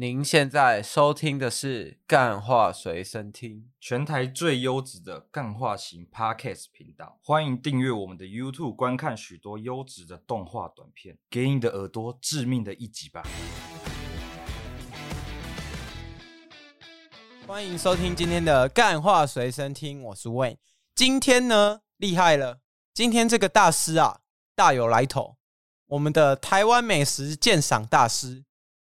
您现在收听的是《干话随身听》，全台最优质的干话型 Podcast 频道。欢迎订阅我们的 YouTube，观看许多优质的动画短片，给你的耳朵致命的一击吧！欢迎收听今天的《干话随身听》，我是 Wayne。今天呢，厉害了！今天这个大师啊，大有来头。我们的台湾美食鉴赏大师，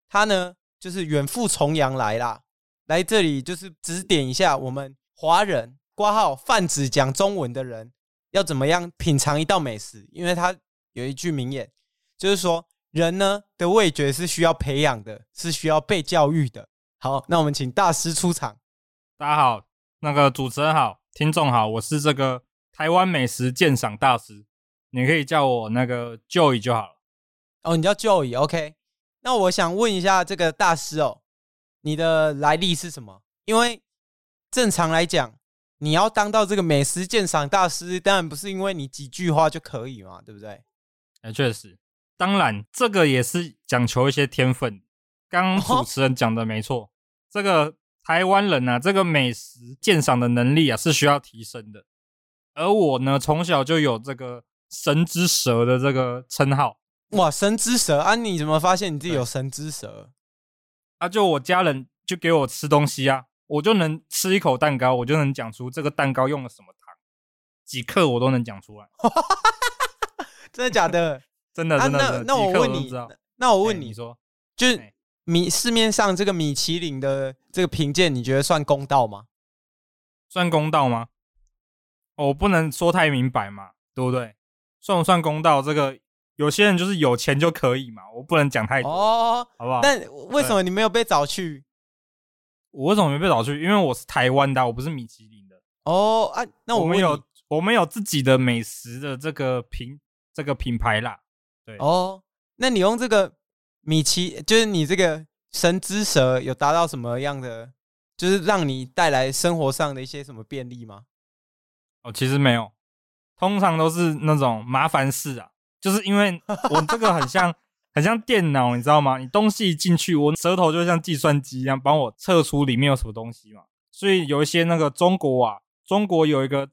他呢？就是远赴重洋来啦，来这里就是指点一下我们华人挂号泛指讲中文的人要怎么样品尝一道美食，因为他有一句名言，就是说人呢的味觉是需要培养的，是需要被教育的。好，那我们请大师出场。大家好，那个主持人好，听众好，我是这个台湾美食鉴赏大师，你可以叫我那个 Joey 就好了。哦，你叫 Joey，OK。那我想问一下这个大师哦，你的来历是什么？因为正常来讲，你要当到这个美食鉴赏大师，当然不是因为你几句话就可以嘛，对不对？哎、欸，确实，当然这个也是讲求一些天分。刚主持人讲的没错，哦、这个台湾人啊，这个美食鉴赏的能力啊是需要提升的。而我呢，从小就有这个神之舌的这个称号。哇，神之舌啊！你怎么发现你自己有神之舌？啊，就我家人就给我吃东西啊，我就能吃一口蛋糕，我就能讲出这个蛋糕用了什么糖，几克我都能讲出来。真的假的？真的真的。那那我问你，那我问你，你说，就是米市面上这个米其林的这个评鉴，你觉得算公道吗？算公道吗？我不能说太明白嘛，对不对？算不算公道？这个。有些人就是有钱就可以嘛，我不能讲太多，哦，好不好？但为什么你没有被找去？我为什么没被找去？因为我是台湾的，我不是米其林的。哦啊，那我，我们有我们有自己的美食的这个品这个品牌啦。对哦，那你用这个米其，就是你这个神之舌，有达到什么样的，就是让你带来生活上的一些什么便利吗？哦，其实没有，通常都是那种麻烦事啊。就是因为我这个很像 很像电脑，你知道吗？你东西一进去，我舌头就像计算机一样帮我测出里面有什么东西嘛。所以有一些那个中国啊，中国有一个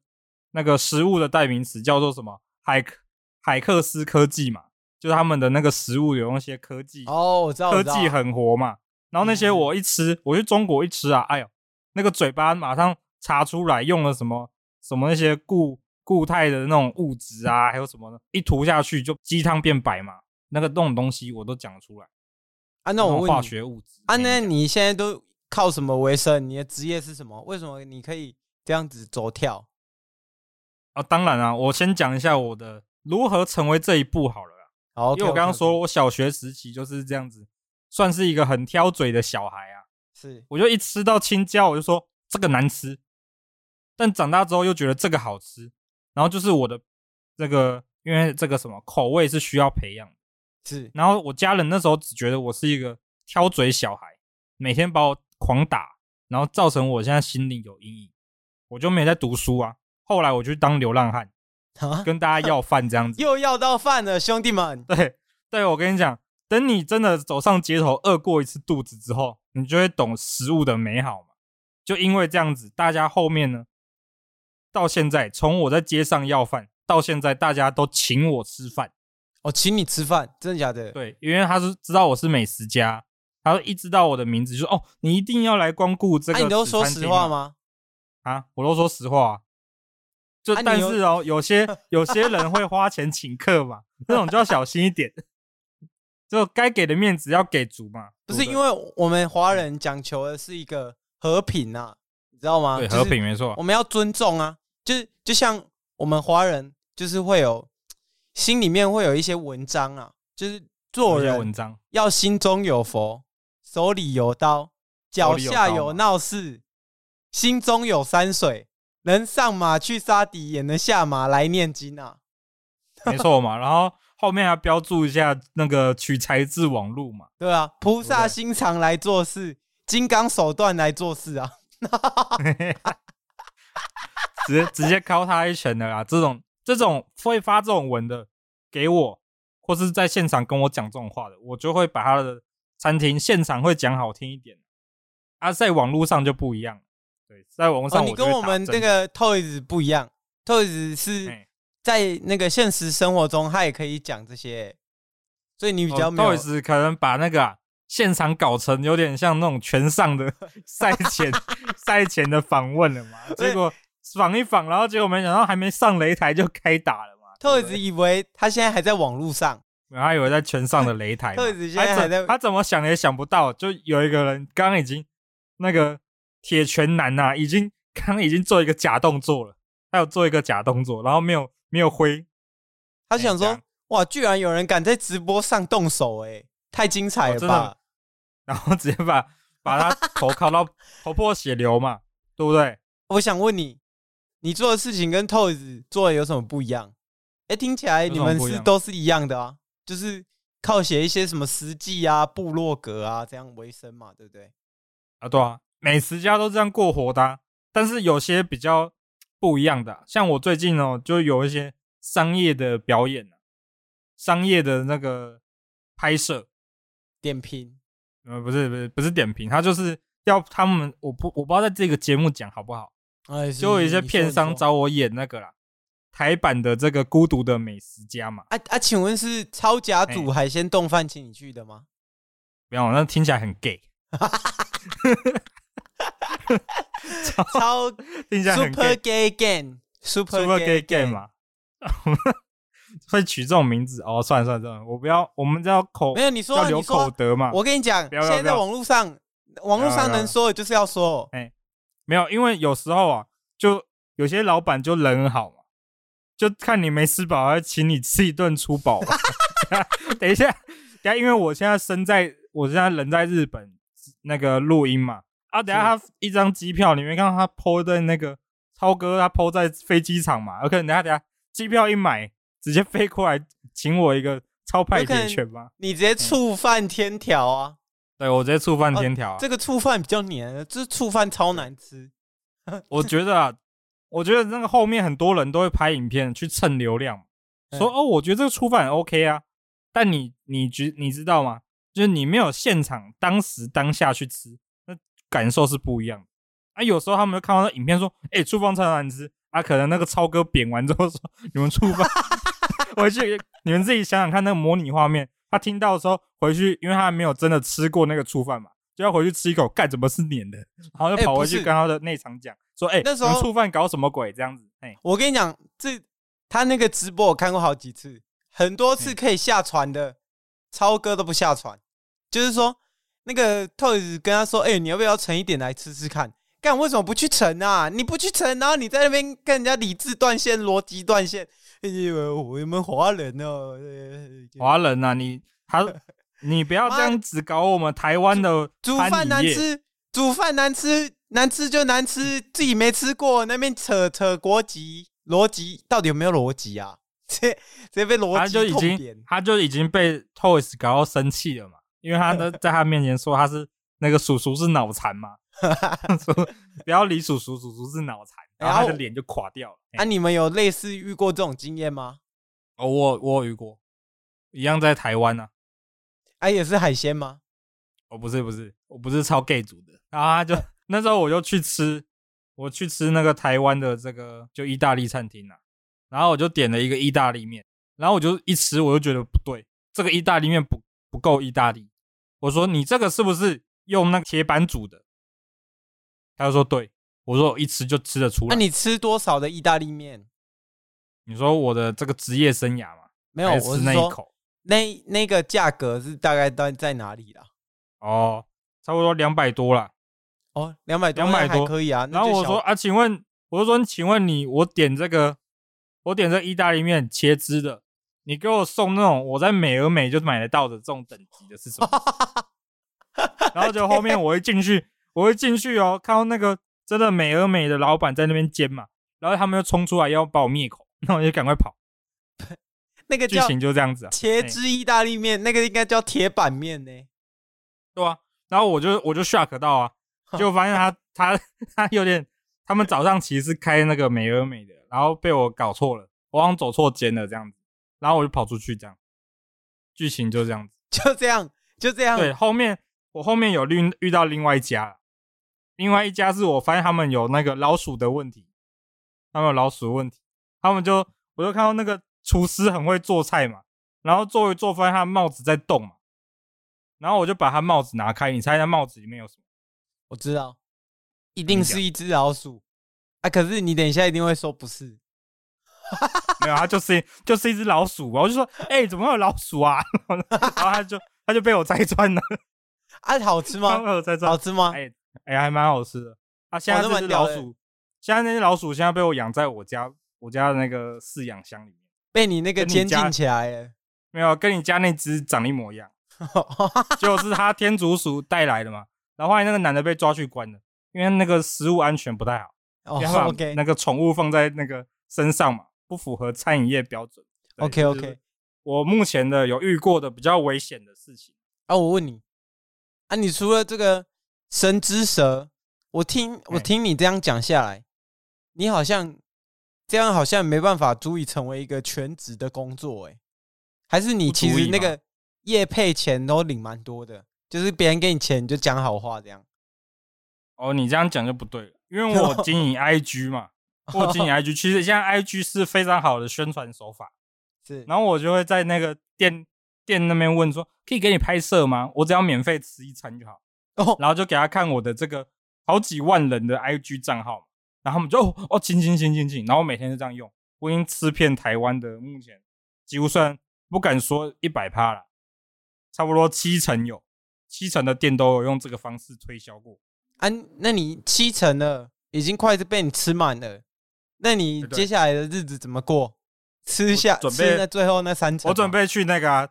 那个食物的代名词叫做什么海海克斯科技嘛，就是他们的那个食物有那些科技哦，我知道，科技很活嘛。然后那些我一吃，我去中国一吃啊，哎呦，那个嘴巴马上查出来用了什么什么那些固。固态的那种物质啊，还有什么呢？一涂下去就鸡汤变白嘛，那个那种东西我都讲出来啊。那我问，化学物质啊，那你现在都靠什么为生？你的职业是什么？为什么你可以这样子走跳？啊，当然啊，我先讲一下我的如何成为这一步好了。好，因为我刚刚说我小学时期就是这样子，算是一个很挑嘴的小孩啊。是，我就一吃到青椒，我就说这个难吃，但长大之后又觉得这个好吃。然后就是我的这个，因为这个什么口味是需要培养，是。然后我家人那时候只觉得我是一个挑嘴小孩，每天把我狂打，然后造成我现在心里有阴影，我就没在读书啊。后来我就当流浪汉，啊、跟大家要饭这样 子，又要到饭了，兄弟们。对对，我跟你讲，等你真的走上街头，饿过一次肚子之后，你就会懂食物的美好嘛。就因为这样子，大家后面呢。到现在，从我在街上要饭到现在，大家都请我吃饭。哦，请你吃饭，真的假的？对，因为他是知道我是美食家，他一知道我的名字就说：“哦，你一定要来光顾这个。”啊，你都说实话吗？啊，我都说实话。就但是哦，有些 有些人会花钱请客嘛，这种就要小心一点。就该给的面子要给足嘛。不是，因为我们华人讲求的是一个和平啊，你知道吗？对，和平没错，我们要尊重啊。就是就像我们华人，就是会有心里面会有一些文章啊，就是做人文章要心中有佛，手里有刀，脚下有闹事，心中有山水，能上马去杀敌，也能下马来念经啊。没错嘛，然后后面还标注一下那个取材自网路嘛，对啊，菩萨心肠来做事，金刚手段来做事啊。直接直接敲他一拳的啦！这种这种会发这种文的给我，或是在现场跟我讲这种话的，我就会把他的餐厅现场会讲好听一点，啊，在网络上就不一样。对，在网络上、哦、你跟我们这个 Toys 不一样，Toys 是在那个现实生活中他也可以讲这些，所以你比较没有。哦、Toys 可能把那个、啊、现场搞成有点像那种全上的 赛前 赛前的访问了嘛，结果访一访，然后结果没想到还没上擂台就开打了嘛。Toys 以为他现在还在网络上。他以为在全上的擂台，特子现在还在，他怎么想也想不到，就有一个人刚刚已经那个铁拳男呐、啊，已经刚刚已经做一个假动作了，他有做一个假动作，然后没有没有挥，他想说、欸、哇，居然有人敢在直播上动手、欸，哎，太精彩了吧！然后直接把把他头敲到 头破血流嘛，对不对？我想问你，你做的事情跟 Toys 做的有什么不一样？哎、欸，听起来你们是都是一样的啊。就是靠写一些什么实际啊、部落格啊这样为生嘛，对不对？啊，对啊，美食家都这样过活的啊。但是有些比较不一样的啊，像我最近哦，就有一些商业的表演啊，商业的那个拍摄点评，呃，不是不是不是点评，他就是要他们，我不我不知道在这个节目讲好不好？哎，就有一些片商找我演那个啦。台版的这个孤独的美食家嘛？啊啊，请问是超甲组海鲜冻饭请你去的吗？没有，那听起来很 gay。超，超听起来很 super gay game，super super gay game 嘛？会取这种名字哦？算了算了算了，我不要，我们叫口没有你说要留口德嘛？我跟你讲，现在在网络上，网络上能说的就是要说。哎，没有，因为有时候啊，就有些老板就人好嘛。就看你没吃饱，要请你吃一顿粗饱。等一下，等下，因为我现在身在，我现在人在日本那个录音嘛。啊，等下他一张机票，你没看到他 po 在那个超哥，他 po 在飞机场嘛？有可能等下等下机票一买，直接飞过来请我一个超派铁拳吗？你直接触犯天条啊！对，我直接触犯天条、啊。这个触犯比较黏，这触犯超难吃。我觉得啊。我觉得那个后面很多人都会拍影片去蹭流量，说哦，我觉得这个触犯很 OK 啊，但你你觉你知道吗？就是你没有现场当时当下去吃，那感受是不一样的啊。有时候他们就看到那影片说，哎，触犯超难吃啊，可能那个超哥扁完之后说，你们触犯，回去你们自己想想看那个模拟画面，他听到的时候回去，因为他还没有真的吃过那个醋饭嘛。就要回去吃一口，干怎么是黏的？然后就跑回去跟他的内场讲说：“哎、欸，那时候醋饭搞什么鬼？这样子。”哎，我跟你讲，这他那个直播我看过好几次，很多次可以下船的，超哥都不下船。就是说，那个 Toys 跟他说：“哎、欸，你要不要盛一点来吃吃看？”干为什么不去盛啊？你不去盛，然后你在那边跟人家理智断线、逻辑断线。因为我们华人哦，华人啊，你 他。你不要这样子搞我们台湾的煮饭难吃，煮饭难吃，难吃就难吃，自己没吃过，那边扯扯国籍逻辑，到底有没有逻辑啊？这这被逻辑他就已经他就已经被 Toys 搞到生气了嘛，因为他在 在他面前说他是那个叔叔是脑残嘛，说不要理叔叔，叔叔是脑残，然后他的脸就垮掉了。啊，你们有类似遇过这种经验吗？哦，我我有遇过，一样在台湾啊。哎、啊，也是海鲜吗？哦，不是不是，我不是超 gay 族的。然后他就 那时候我就去吃，我去吃那个台湾的这个就意大利餐厅啊。然后我就点了一个意大利面，然后我就一吃我就觉得不对，这个意大利面不不够意大利。我说你这个是不是用那个铁板煮的？他就说对。我说我一吃就吃得出来。那你吃多少的意大利面？你说我的这个职业生涯嘛？没有，我是那一口。那那个价格是大概在在哪里啦？哦，差不多两百多啦。哦，两百多，两百多可以啊。然后我说啊，请问，我就说，请问你，我点这个，我点这意大利面切汁的，你给我送那种我在美而美就买得到的这种等级的是什么？然后就后面我会进去，我会进去哦，看到那个真的美而美的老板在那边煎嘛，然后他们又冲出来要把我灭口，那我就赶快跑。那个剧情就这样子啊，茄汁意大利面，那个应该叫铁板面呢，对啊，然后我就我就 shock 到啊，就发现他他他有点，他们早上其实是开那个美而美的，然后被我搞错了，我好像走错间了这样子，然后我就跑出去这样，剧情就这样子，就这样，就这样。对，后面我后面有遇遇到另外一家，另外一家是我发现他们有那个老鼠的问题，他们有老鼠的问题，他们就我就看到那个厨师很会做菜嘛，然后做一做发现他的帽子在动嘛，然后我就把他帽子拿开，你猜他帽子里面有什么？我知道，一定是一只老鼠啊！可是你等一下一定会说不是。没有，他就是就是一只老鼠。我就说，哎、欸，怎么会有老鼠啊？然后他就他就被我拆穿了。啊，好吃吗？好吃吗？哎哎、欸欸，还蛮好吃的。啊，现在这只老鼠，现在那只老鼠现在被我养在我家我家的那个饲养箱里面，被你那个监禁起来了。没有，跟你家那只长一模一样，就是他天竺鼠带来的嘛。然后后来那个男的被抓去关了，因为那个食物安全不太好，然后那个宠物放在那个身上嘛。不符合餐饮业标准。OK OK，我目前的有遇过的比较危险的事情啊，我问你啊，你除了这个神之蛇，我听我听你这样讲下来，你好像这样好像没办法足以成为一个全职的工作哎，还是你其实那个业配钱都领蛮多的，就是别人给你钱你就讲好话这样。哦，你这样讲就不对了，因为我 经营 IG 嘛。我经营 IG，其实现在 IG 是非常好的宣传手法。是，然后我就会在那个店店那边问说，可以给你拍摄吗？我只要免费吃一餐就好。哦，然后就给他看我的这个好几万人的 IG 账号，然后他们就哦，请请请请请，然后我每天就这样用，我已经吃遍台湾的目前几乎算不敢说一百趴了，差不多七成有，七成的店都有用这个方式推销过。啊，那你七成了，已经快是被你吃满了。那你接下来的日子怎么过？吃下准备最后那三层，我准备去那个、啊，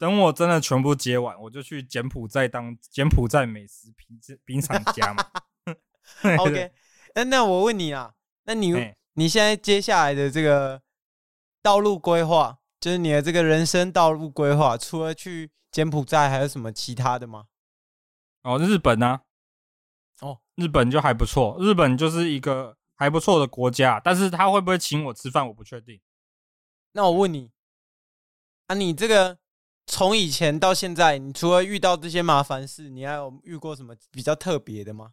等我真的全部接完，我就去柬埔寨当柬埔寨美食品品尝家嘛。OK，那那我问你啊，那你你现在接下来的这个道路规划，就是你的这个人生道路规划，除了去柬埔寨，还有什么其他的吗？哦，日本呢、啊？哦，日本就还不错，日本就是一个。还不错的国家，但是他会不会请我吃饭，我不确定。那我问你，啊，你这个从以前到现在，你除了遇到这些麻烦事，你还有遇过什么比较特别的吗？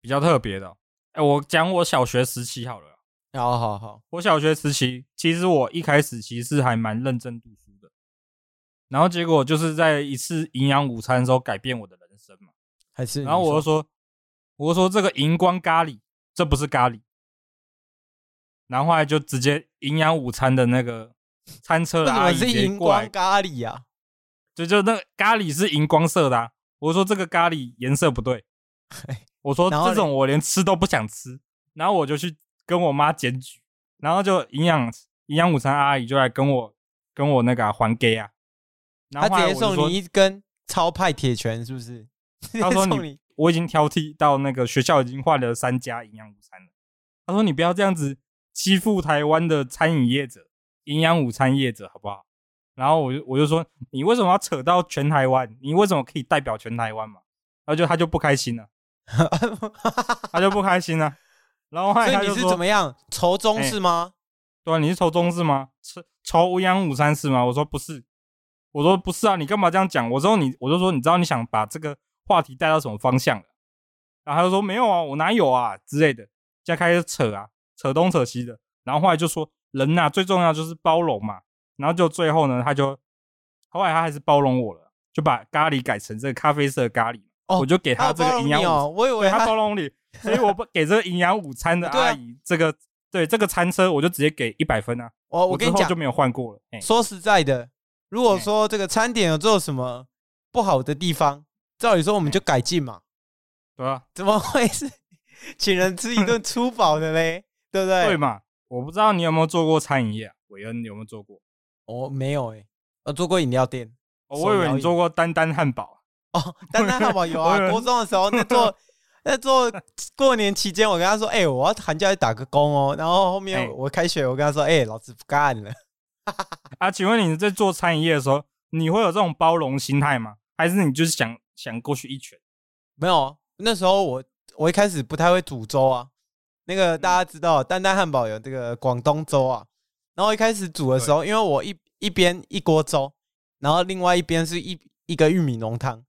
比较特别的，哎，我讲我小学时期好了。好好好，我小学时期，其实我一开始其实还蛮认真读书的，然后结果就是在一次营养午餐的时候改变我的人生嘛。还是，然后我就说，我就说这个荧光咖喱。这不是咖喱，然后后来就直接营养午餐的那个餐车的阿姨荧光咖喱呀、啊，就就那个咖喱是荧光色的、啊。我说这个咖喱颜色不对，我说这种我连吃都不想吃，然后我就去跟我妈检举，然后就营养营养午餐阿姨就来跟我跟我那个、啊、还给啊，然后，直接送你一根超派铁拳，是不是？他说你。我已经挑剔到那个学校已经换了三家营养午餐了。他说：“你不要这样子欺负台湾的餐饮业者，营养午餐业者好不好？”然后我就我就说：“你为什么要扯到全台湾？你为什么可以代表全台湾嘛？”然后就他就不开心了，他就不开心了。然后后来他就说：“你是怎么样？仇中是吗？”对啊，你是仇中是吗？仇仇营养午餐是吗？我说不是，我说不是啊，你干嘛这样讲？我说你，我就说你知道你想把这个。话题带到什么方向了？然后他就说没有啊，我哪有啊之类的，现在开始扯啊，扯东扯西的。然后后来就说人呐、啊，最重要就是包容嘛。然后就最后呢，他就后来他还是包容我了，就把咖喱改成这个咖啡色的咖喱。哦，我就给他这个营养午，哦、我以为他，他包容你，所以我不给这个营养午餐的 阿姨这个对这个餐车，我就直接给一百分啊。我我跟你讲就没有换过了。说实在的，如果说这个餐点有做什么不好的地方。照理说我们就改进嘛，对啊，怎么会是 请人吃一顿粗饱的嘞？对不对？对嘛？我不知道你有没有做过餐饮业，韦恩有没有做过？哦，没有诶、欸，我做过饮料店。哦，我以为你做过丹丹汉堡。哦，丹丹汉堡有啊，国中的时候那做 那做过年期间，我跟他说，哎、欸，我要寒假去打个工哦。然后后面我开学，我跟他说，哎、欸，老子不干了。啊，请问你在做餐饮业的时候，你会有这种包容心态吗？还是你就是想？想过去一拳，没有。那时候我我一开始不太会煮粥啊。那个大家知道，丹丹汉堡有这个广东粥啊。然后一开始煮的时候，因为我一一边一锅粥，然后另外一边是一一个玉米浓汤，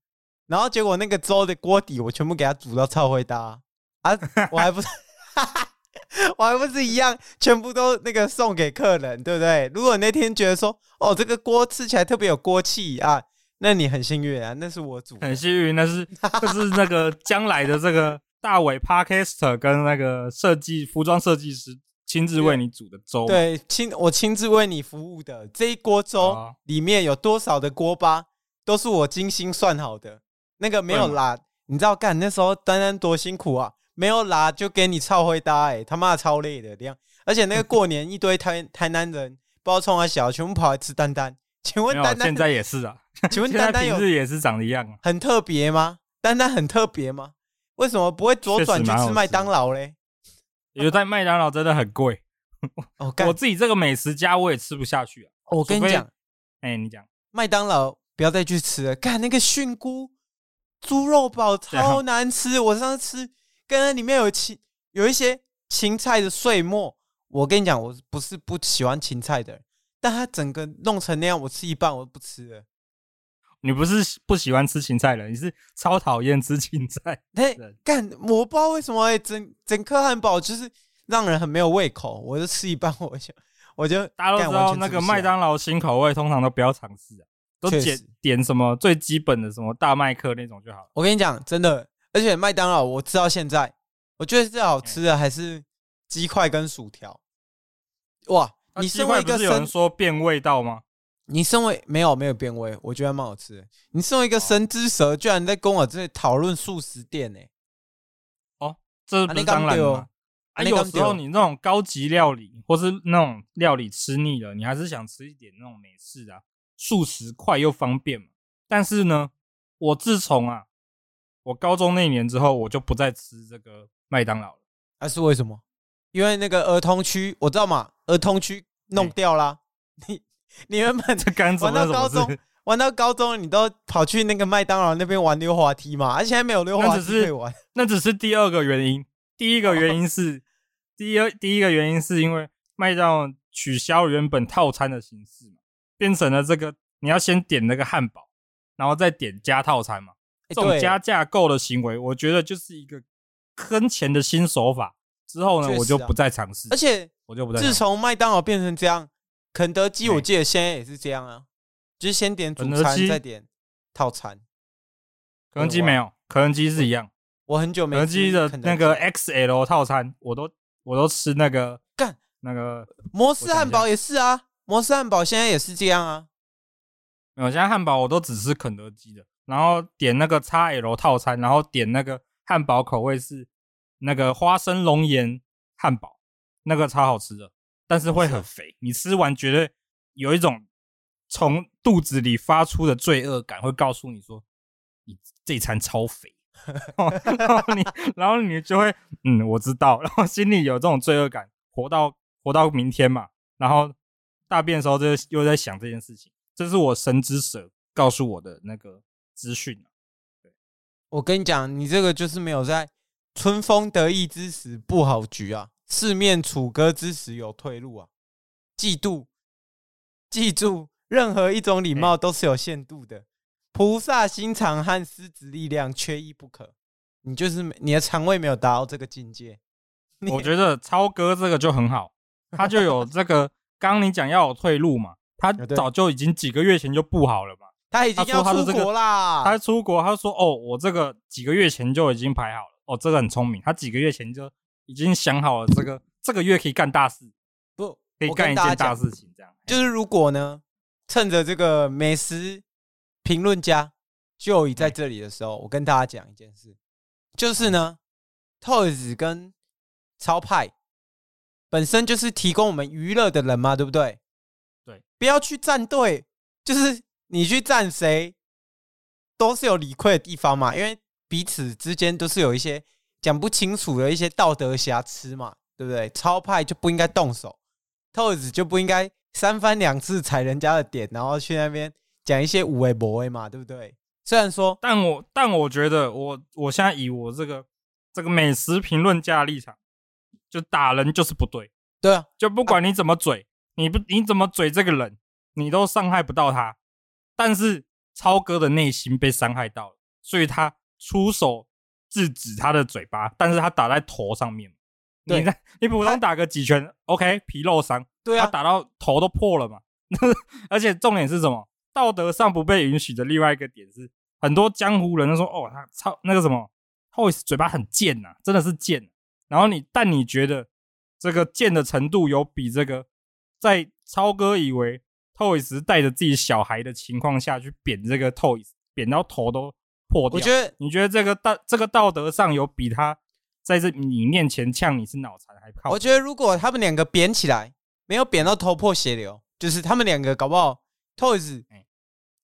然后结果那个粥的锅底我全部给它煮到超会搭啊！我还不是 我还不是一样，全部都那个送给客人，对不对？如果那天觉得说，哦，这个锅吃起来特别有锅气啊，那你很幸运啊，那是我煮的，很幸运，那是就是那个将来的这个大伟 Podcaster 跟那个设计服装设计师。亲自为你煮的粥，对，亲我亲自为你服务的这一锅粥里面有多少的锅巴，都是我精心算好的。那个没有拉，你知道干那时候丹丹多辛苦啊，没有拉就给你超会搭，哎，他妈的超累的这样。而且那个过年一堆台台南人，不知道冲他小，全部跑来吃丹丹。请问丹丹现在也是啊？请问丹丹有日也是长得一样啊，很特别吗？丹丹很特别吗？为什么不会左转去吃麦当劳嘞？因为在麦当劳真的很贵，哦，我自己这个美食家我也吃不下去啊。我跟你讲，哎，你讲麦当劳不要再去吃了，看那个菌菇猪肉堡超难吃。我上次吃，刚刚里面有芹有一些芹菜的碎末。我跟你讲，我不是不喜欢芹菜的，但它整个弄成那样，我吃一半我都不吃了。你不是不喜欢吃芹菜的，你是超讨厌吃芹菜。嘿，干，我不知道为什么、欸、整整颗汉堡就是让人很没有胃口。我就吃一半，我就我就 大家都知道那个麦当劳新口味，通常都不要尝试啊，都点点什么最基本的什么大麦克那种就好了。我跟你讲，真的，而且麦当劳我吃到现在，我觉得最好吃的还是鸡块跟薯条。哇，你身为一个不是有人说变味道吗？你身为没有没有变味，我觉得蛮好吃的。你身为一个神之舌，居然在跟我这里讨论素食店呢？哦，这不是当然吗？啊，有时候你那种高级料理或是那种料理吃腻了，你还是想吃一点那种美式啊，素食快又方便嘛。但是呢，我自从啊，我高中那年之后，我就不再吃这个麦当劳了。那是为什么？因为那个儿童区，我知道嘛，儿童区弄掉啦。你。你原本玩到高中，玩到高中，你都跑去那个麦当劳那边玩溜滑梯嘛？而且还没有溜滑梯可以玩。那只是第二个原因，第一个原因是，第二第一个原因是因为麦当劳取消原本套餐的形式嘛，变成了这个你要先点那个汉堡，然后再点加套餐嘛。这种加价购的行为，我觉得就是一个坑钱的新手法。之后呢，我就不再尝试。而且我就不再。自从麦当劳变成这样。肯德基，我记得现在也是这样啊，就是先点主餐，再点套餐。肯德基没有，肯德基是一样。我很久没肯德基的那个 XL 套餐，我都我都吃那个干那个摩斯汉堡也是啊，摩斯汉堡现在也是这样啊。没有，现在汉堡我都只吃肯德基的，然后点那个 XL 套餐，然后点那个汉堡口味是那个花生龙岩汉堡，那个超好吃的。但是会很肥，你吃完觉得有一种从肚子里发出的罪恶感，会告诉你说你这餐超肥，然后你然后你就会嗯，我知道，然后心里有这种罪恶感，活到活到明天嘛，然后大便的时候就又在想这件事情，这是我神之舌告诉我的那个资讯。对，我跟你讲，你这个就是没有在春风得意之时布好局啊。四面楚歌之时有退路啊！嫉妒，记住，任何一种礼貌都是有限度的。菩萨心肠和狮子力量缺一不可。你就是你的肠胃没有达到这个境界。我觉得超哥这个就很好，他就有这个。刚刚你讲要有退路嘛，他早就已经几个月前就布好了嘛。他已经要出国啦。他出国，他说：“哦，我这个几个月前就已经排好了。”哦，这个很聪明，他几个月前就。已经想好了，这个这个月可以干大事，不可以干一件大事情。这样就是如果呢，趁着这个美食评论家就已在这里的时候，我跟大家讲一件事，就是呢，Toys 跟超派本身就是提供我们娱乐的人嘛，对不对？对，不要去站队，就是你去站谁都是有理亏的地方嘛，因为彼此之间都是有一些。讲不清楚的一些道德瑕疵嘛，对不对？超派就不应该动手，透子就不应该三番两次踩人家的点，然后去那边讲一些无为博为嘛，对不对？虽然说，但我但我觉得我，我我现在以我这个这个美食评论家的立场，就打人就是不对，对啊，就不管你怎么嘴，你不你怎么嘴这个人，你都伤害不到他。但是超哥的内心被伤害到了，所以他出手制止他的嘴巴，但是他打在头上面。你在你普通打个几拳，OK，皮肉伤。对啊，他打到头都破了嘛。而且重点是什么？道德上不被允许的另外一个点是，很多江湖人都说，哦，他超那个什么，Toyz 嘴巴很贱呐、啊，真的是贱。然后你，但你觉得这个贱的程度有比这个在超哥以为 Toys 带着自己小孩的情况下去扁这个 Toys，扁到头都破掉。我觉得，你觉得这个道这个道德上有比他在这你面前呛你是脑残还靠？我觉得如果他们两个扁起来，没有扁到头破血流，就是他们两个搞不好 Toyz，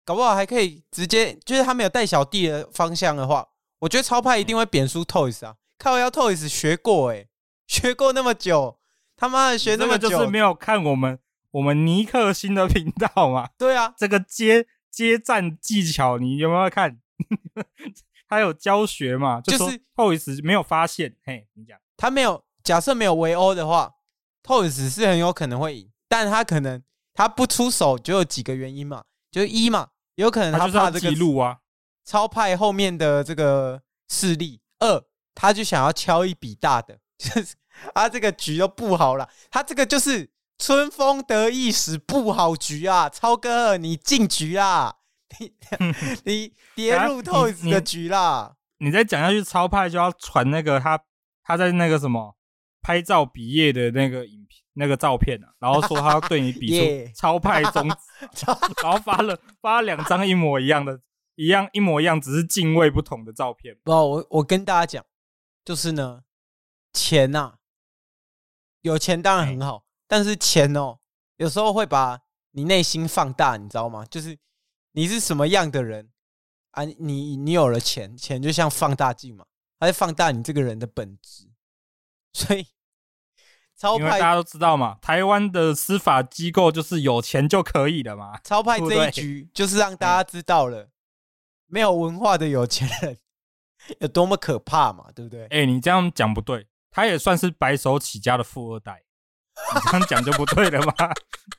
搞不好还可以直接，就是他没有带小弟的方向的话，我觉得超派一定会扁输 Toys 啊！靠，要 Toys 学过哎、欸，学过那么久，他妈的学那么久，就是没有看我们。我们尼克星的频道嘛，对啊，这个接接战技巧你有没有看？他有教学嘛？就是 Toyz 没有发现，嘿，你讲他没有，假设没有围殴的话，Toyz 是很有可能会赢，但他可能他不出手就有几个原因嘛，就是一嘛，有可能他怕这个记录啊，超派后面的这个势力；二，他就想要敲一笔大的，就是他 这个局都布好了，他这个就是。春风得意时不好局啊，超哥你进局啦，你 你跌入 Toyz 的局啦。你再讲下去，超派就要传那个他他在那个什么拍照毕业的那个影片那个照片啊，然后说他要对你比出 超派中指，然后发了发了两张一模一样的，一样一模一样，只是敬畏不同的照片。不，我我跟大家讲，就是呢，钱呐、啊，有钱当然很好。但是钱哦，有时候会把你内心放大，你知道吗？就是你是什么样的人啊？你你有了钱，钱就像放大镜嘛，它在放大你这个人的本质。所以，超派大家都知道嘛，台湾的司法机构就是有钱就可以了嘛。超派这一局就是让大家知道了，没有文化的有钱人 有多么可怕嘛，对不对？哎，你这样讲不对，他也算是白手起家的富二代。你这样讲就不对了吗？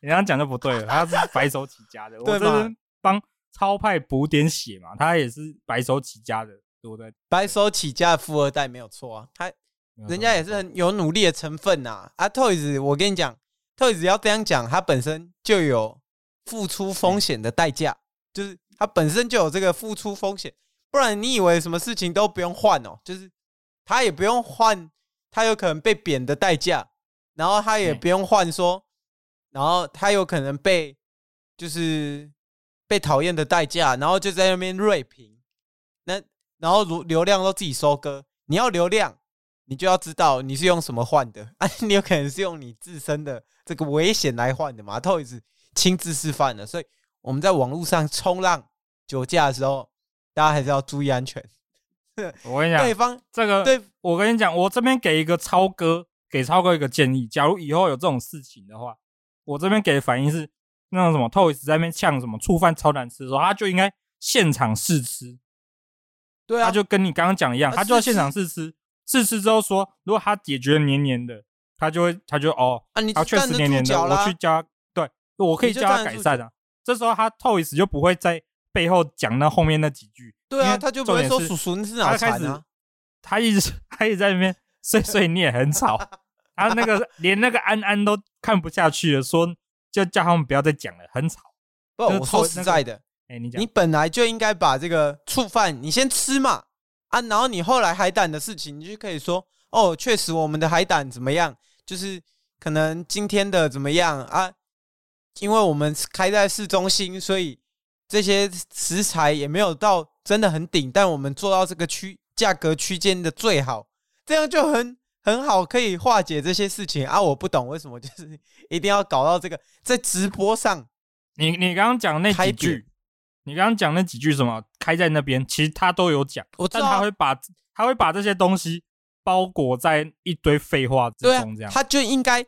你这样讲就不对了。他是白手起家的，我这边帮超派补点血嘛。他也是白手起家的，对不对？白手起家的富二代没有错啊，他人家也是很有努力的成分呐。啊，Toyz，我跟你讲，Toys 要这样讲，他本身就有付出风险的代价，就是他本身就有这个付出风险，不然你以为什么事情都不用换哦？就是他也不用换，他有可能被贬的代价。然后他也不用换说，然后他有可能被就是被讨厌的代价，然后就在那边锐评，那然后流流量都自己收割。你要流量，你就要知道你是用什么换的 啊？你有可能是用你自身的这个危险来换的嘛？Toyz 亲自示范的，所以我们在网络上冲浪酒驾的时候，大家还是要注意安全。我跟你讲，对方这个，对，我跟你讲，我这边给一个超哥。给超哥一个建议，假如以后有这种事情的话，我这边给的反应是，那种什么 Toys 在那边呛什么醋饭超难吃的时候，他就应该现场试吃。对啊，他就跟你刚刚讲一样，他就要现场试吃，试吃之后说，如果他也觉得黏黏的，他就会，他就哦，啊，你确实黏黏的，我去教，对，我可以教他改善啊。这时候他 Toys 就不会在背后讲那后面那几句。对啊，他就不会说叔叔你是哪残啊？他一直 他一直在那边。碎碎念很吵，他那个连那个安安都看不下去了，说就叫他们不要再讲了，很吵。不，我说实在的，哎、欸，你讲，你本来就应该把这个醋饭你先吃嘛，啊，然后你后来海胆的事情，你就可以说，哦，确实我们的海胆怎么样，就是可能今天的怎么样啊，因为我们开在市中心，所以这些食材也没有到真的很顶，但我们做到这个区价格区间的最好。这样就很很好，可以化解这些事情啊！我不懂为什么就是一定要搞到这个在直播上。你你刚刚讲那几句，你刚刚讲那几句什么开在那边，其实他都有讲，但他会把他会把这些东西包裹在一堆废话之中，这样，他就应该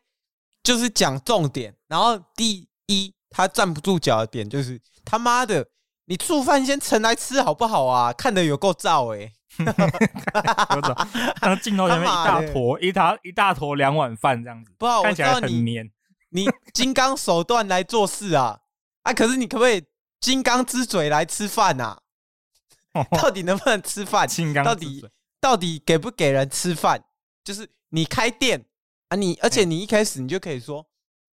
就是讲重点。然后第一，他站不住脚的点就是他妈的，你醋饭先盛来吃好不好啊？看得有够燥哎。哈哈 哈有种，那镜头前面一大坨，一大一大坨两碗饭这样子，不好，看起来很黏。你金刚手段来做事啊啊！可是你可不可以金刚之嘴来吃饭呐、啊？到底能不能吃饭？金刚到底到底给不给人吃饭？就是你开店啊你，你而且你一开始你就可以说，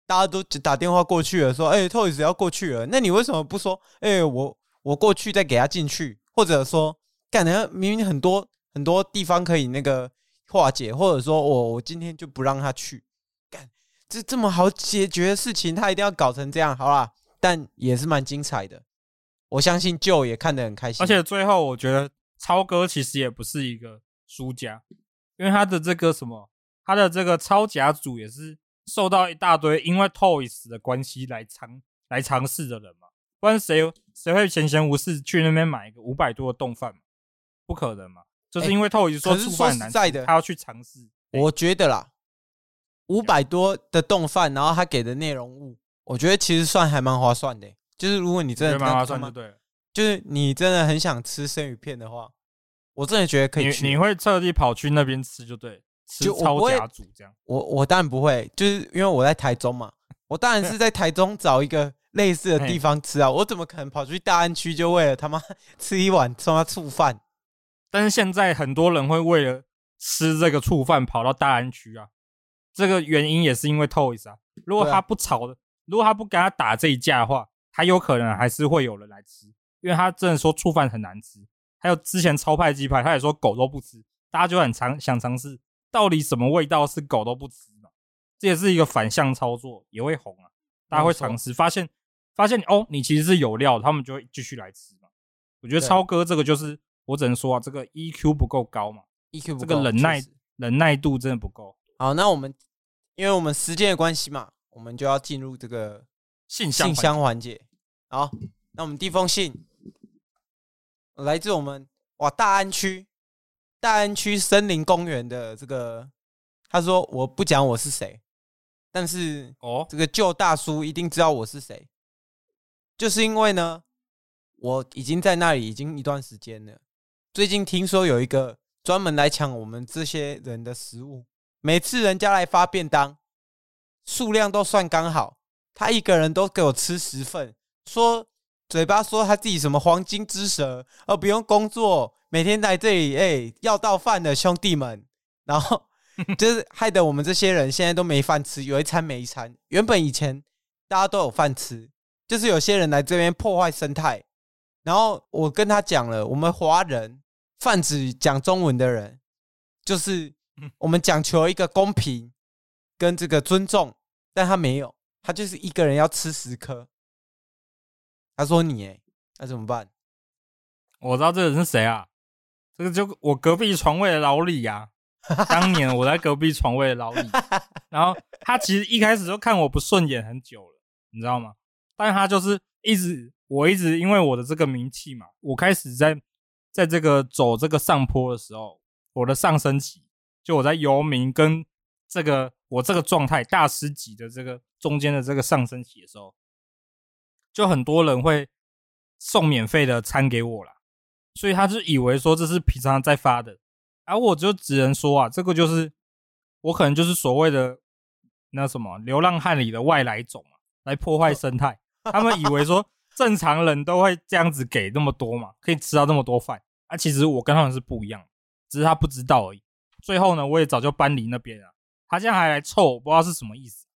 大家都打电话过去了，说，哎、欸，Toys 要过去了，那你为什么不说，哎、欸，我我过去再给他进去，或者说，干的明明很多很多地方可以那个化解，或者说我我今天就不让他去，干这这么好解决的事情，他一定要搞成这样，好啦，但也是蛮精彩的。我相信 Joe 也看得很开心，而且最后我觉得超哥其实也不是一个输家，因为他的这个什么，他的这个超甲组也是受到一大堆因为 Toys 的关系来尝来尝试的人嘛，不然谁谁会闲闲无事去那边买一个五百多的冻饭嘛？不可能嘛，就是因为 Toys 说醋饭难吃，他要去尝试。我觉得啦，五百多的冻饭，然后他给的内容物，我觉得其实算还蛮划算的。就是如果你真的蛮划算就对了，就是你真的很想吃生鱼片的话，我真的觉得可以去。你，你会特地跑去那边吃就对，吃超甲组这样。我我，我当然不会，就是因为我在台中嘛，我当然是在台中找一个类似的地方吃啊。我怎么可能跑去大安区就为了他妈 吃一碗他妈醋饭？但是现在很多人会为了吃这个醋饭跑到大安区啊，这个原因也是因为 Toys 啊。如果他不炒的，啊、如果他不跟他打这一架的话。他有可能还是会有人来吃，因为他真的说醋饭很难吃。还有之前超派鸡排，他也说狗都不吃，大家就很尝想尝试，到底什么味道是狗都不吃嘛？这也是一个反向操作，也会红啊。大家会尝试，发现发现哦，你其实是有料，他们就会继续来吃嘛。我觉得超哥这个就是，我只能说啊，这个 EQ 不够高嘛，EQ 不够，这个忍耐忍耐度真的不够。好，那我们因为我们时间的关系嘛，我们就要进入这个。信箱信箱环节，好，那我们第一封信来自我们哇大安区大安区森林公园的这个，他说我不讲我是谁，但是哦，这个旧大叔一定知道我是谁，就是因为呢，我已经在那里已经一段时间了。最近听说有一个专门来抢我们这些人的食物，每次人家来发便当，数量都算刚好。他一个人都给我吃十份，说嘴巴说他自己什么黄金之舌，而不用工作，每天来这里，哎、欸，要到饭的兄弟们，然后 就是害得我们这些人现在都没饭吃，有一餐没一餐。原本以前大家都有饭吃，就是有些人来这边破坏生态。然后我跟他讲了，我们华人泛指讲中文的人，就是我们讲求一个公平跟这个尊重，但他没有。他就是一个人要吃十颗。他说你哎，那怎么办？我知道这个人是谁啊？这个就我隔壁床位的老李呀、啊。当年我在隔壁床位的老李，然后他其实一开始就看我不顺眼很久了，你知道吗？但他就是一直，我一直因为我的这个名气嘛，我开始在在这个走这个上坡的时候，我的上升期，就我在游民跟这个我这个状态大师级的这个。中间的这个上升期的时候，就很多人会送免费的餐给我啦，所以他就以为说这是平常在发的，而我就只能说啊，这个就是我可能就是所谓的那什么流浪汉里的外来种嘛，来破坏生态。他们以为说正常人都会这样子给那么多嘛，可以吃到那么多饭，啊，其实我跟他们是不一样，只是他不知道而已。最后呢，我也早就搬离那边了，他现在还来凑，我不知道是什么意思。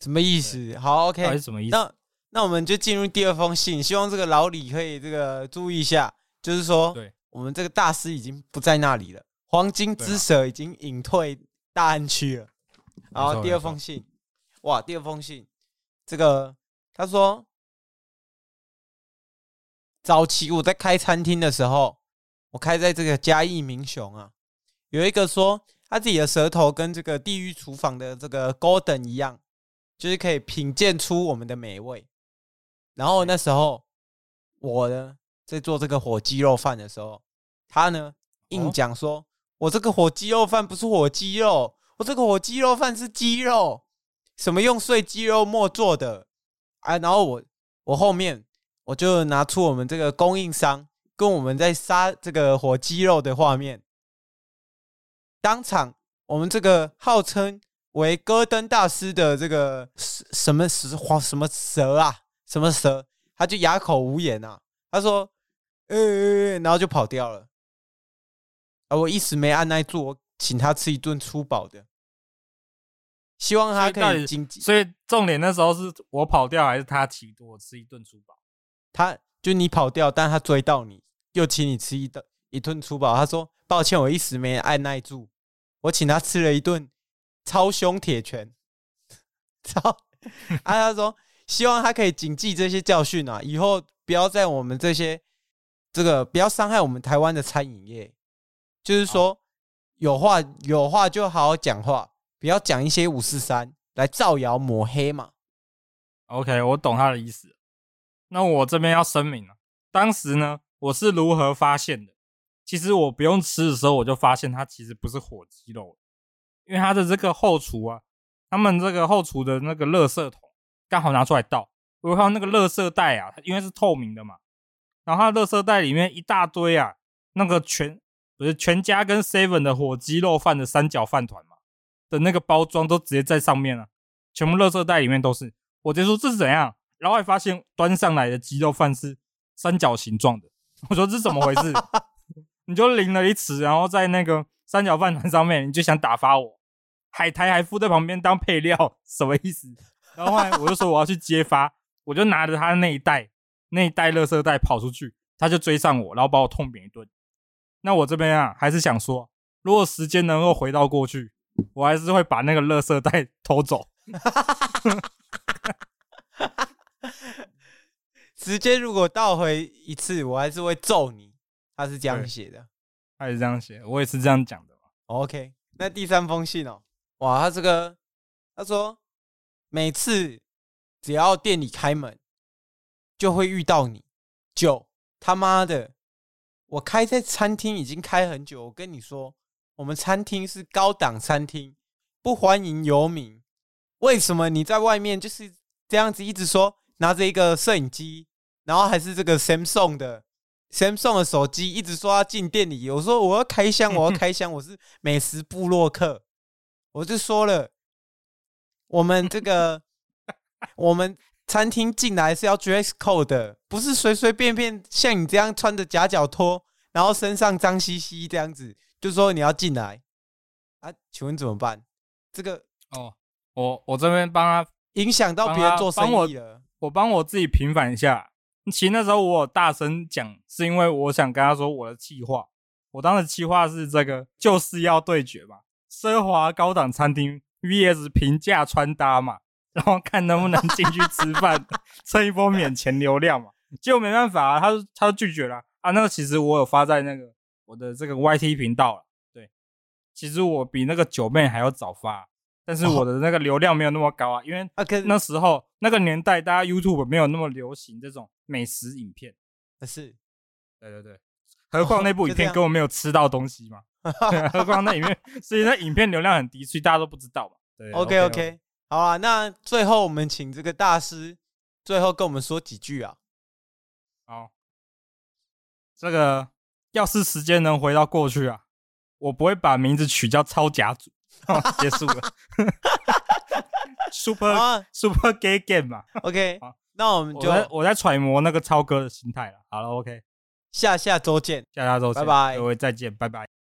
什么意思？好，OK。是什么意思？那那我们就进入第二封信，希望这个老李可以这个注意一下，就是说，对，我们这个大师已经不在那里了，黄金之蛇已经隐退大安区了。然后第二封信，哇，第二封信，这个他说，早期我在开餐厅的时候，我开在这个嘉义民雄啊，有一个说他自己的舌头跟这个地狱厨房的这个 Golden 一样。就是可以品鉴出我们的美味，然后那时候我呢在做这个火鸡肉饭的时候，他呢硬讲说，我这个火鸡肉饭不是火鸡肉，我这个火鸡肉饭是鸡肉，什么用碎鸡肉末做的啊？然后我我后面我就拿出我们这个供应商跟我们在杀这个火鸡肉的画面，当场我们这个号称。为戈登大师的这个什什么什什么蛇啊？什么蛇？他就哑口无言啊。他说：“呃、欸，然后就跑掉了。”啊我一时没按耐住，我请他吃一顿粗饱的，希望他可以经济。所以重点那时候是我跑掉，还是他请我吃一顿粗饱？他就你跑掉，但他追到你，又请你吃一顿一顿粗饱。他说：“抱歉，我一时没按耐住，我请他吃了一顿超凶铁拳。” 操啊！他说：“希望他可以谨记这些教训啊，以后不要在我们这些这个不要伤害我们台湾的餐饮业。就是说，有话有话就好好讲话，不要讲一些五四三来造谣抹黑嘛。” OK，我懂他的意思。那我这边要声明了，当时呢，我是如何发现的？其实我不用吃的时候，我就发现它其实不是火鸡肉，因为它的这个后厨啊，他们这个后厨的那个垃圾桶刚好拿出来倒，我看到那个垃圾袋啊，因为是透明的嘛，然后它垃圾袋里面一大堆啊，那个全不是全家跟 seven 的火鸡肉饭的三角饭团嘛的那个包装都直接在上面了，全部垃圾袋里面都是，我直接说这是怎样？然后还发现端上来的鸡肉饭是三角形状的，我说这是怎么回事？你就淋了一匙，然后在那个三角饭团上面，你就想打发我？海苔还附在旁边当配料，什么意思？然后后来我就说我要去揭发，我就拿着他那一袋那一袋垃圾袋跑出去，他就追上我，然后把我痛扁一顿。那我这边啊，还是想说，如果时间能够回到过去，我还是会把那个垃圾袋偷走。时间如果倒回一次，我还是会揍你。他是这样写的，他是这样写，我也是这样讲的。OK，那第三封信哦，哇，他这个他说，每次只要店里开门，就会遇到你。就他妈的，我开在餐厅已经开很久，我跟你说，我们餐厅是高档餐厅，不欢迎游民。为什么你在外面就是这样子一直说，拿着一个摄影机？然后还是这个 Samsung 的 Samsung 的手机，一直说要进店里。我说我要开箱，我要开箱，我是美食部落客。我就说了，我们这个 我们餐厅进来是要 dress code 的，不是随随便便像你这样穿着夹脚拖，然后身上脏兮兮这样子，就说你要进来啊？请问怎么办？这个哦，我我这边帮他影响到别人做生意了，我帮我自己平反一下。其实那时候我有大声讲，是因为我想跟他说我的计划。我当时计划是这个，就是要对决嘛，奢华高档餐厅 VS 平价穿搭嘛，然后看能不能进去吃饭，蹭一波免钱流量嘛。结果没办法啊，他他拒绝了啊。那个其实我有发在那个我的这个 YT 频道了。对，其实我比那个九妹还要早发。但是我的那个流量没有那么高啊，因为那时候那个年代，大家 YouTube 没有那么流行这种美食影片。是，对对对，何况那部 影片根本没有吃到东西嘛，何况那影片，所以那影片流量很低，所以大家都不知道嘛。对，OK OK，好啊，那最后我们请这个大师最后跟我们说几句啊。好，这个要是时间能回到过去啊，我不会把名字取叫超甲组。哦、结束了，Super、啊、Super Gay Game 嘛，OK，好，那我们就我在，我在揣摩那个超哥的心态了。好了，OK，下下周见，下下周见，拜拜，各位再见，拜拜。